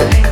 I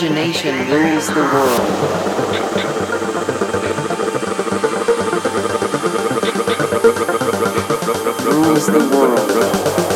Imagination rules the world. Rules the world.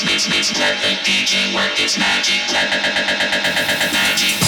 This is the DJ work is magic. Magic.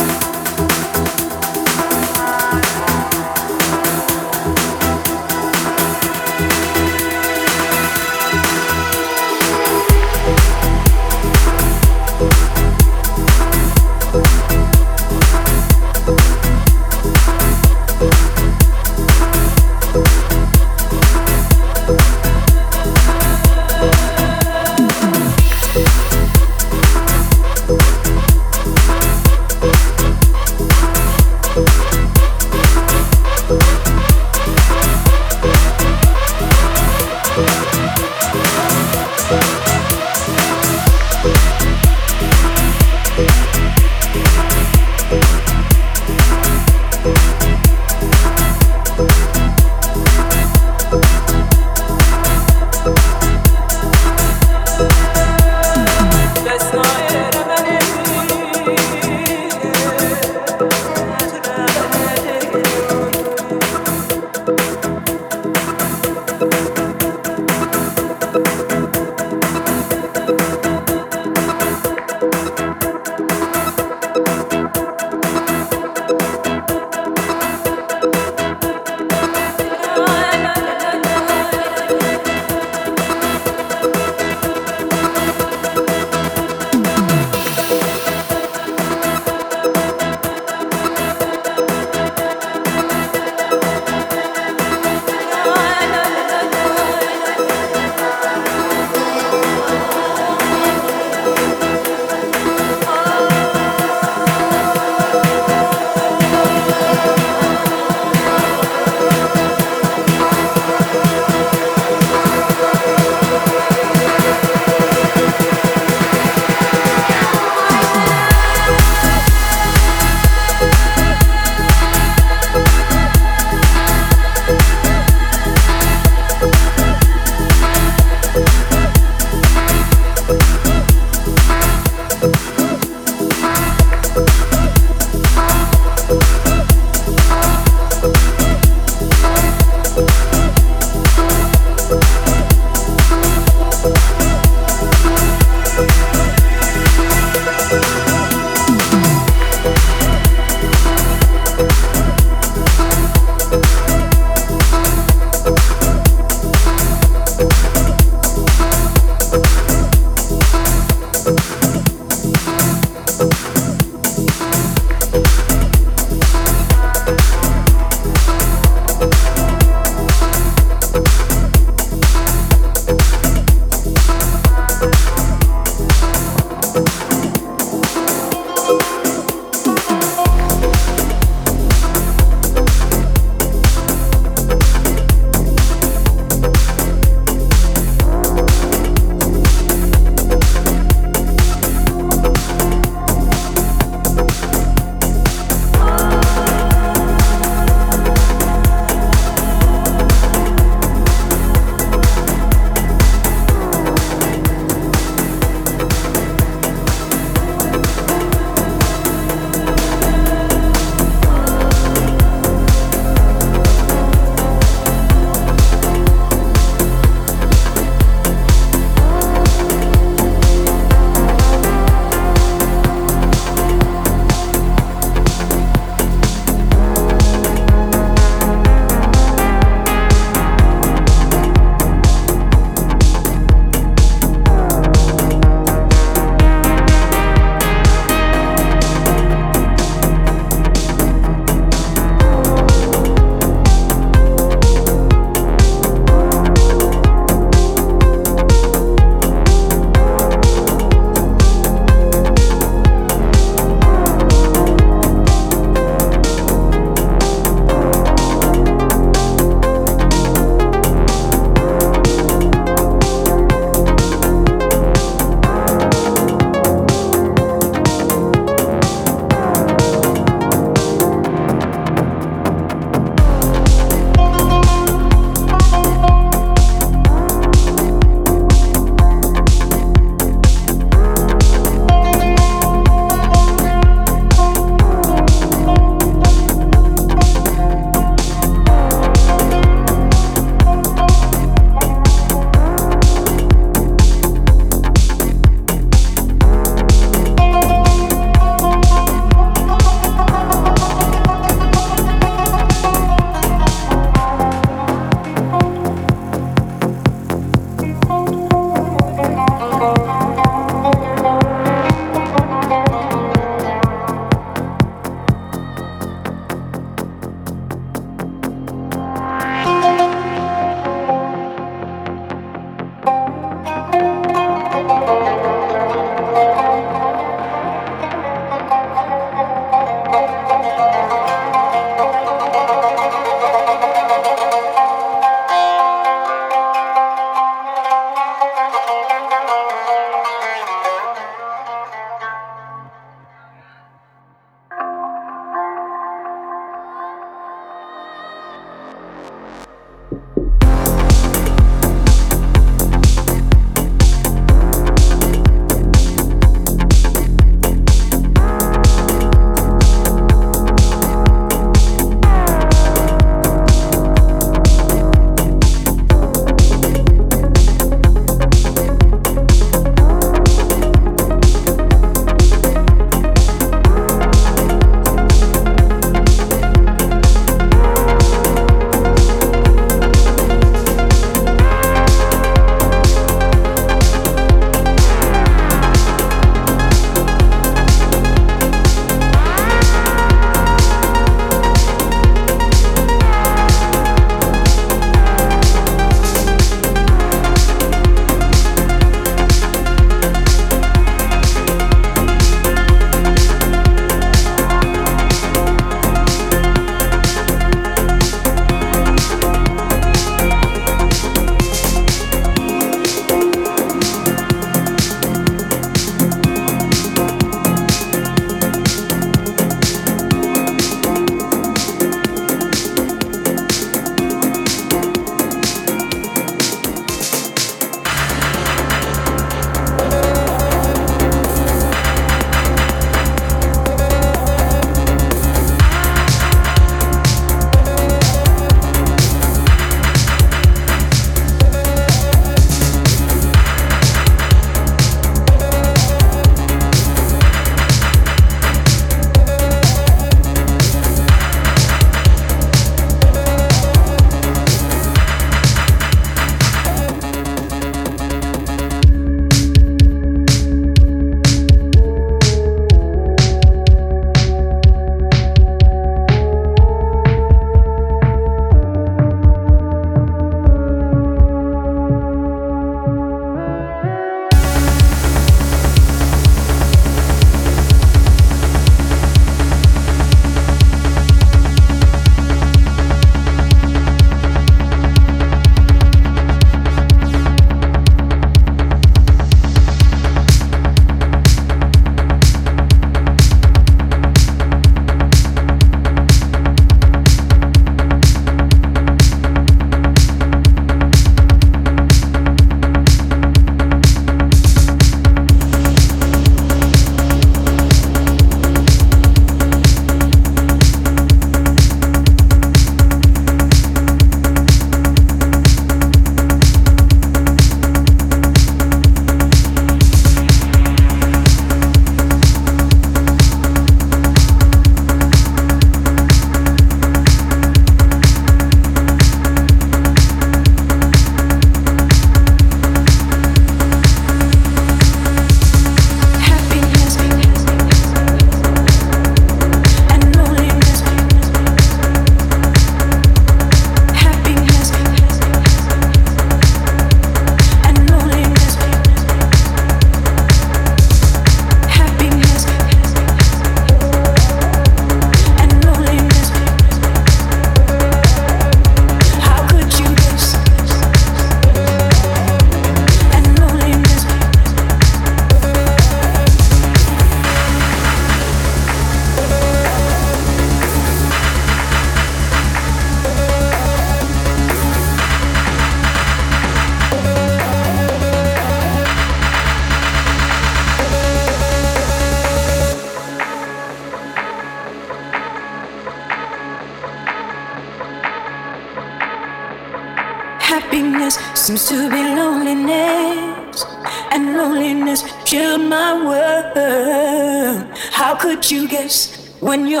When you're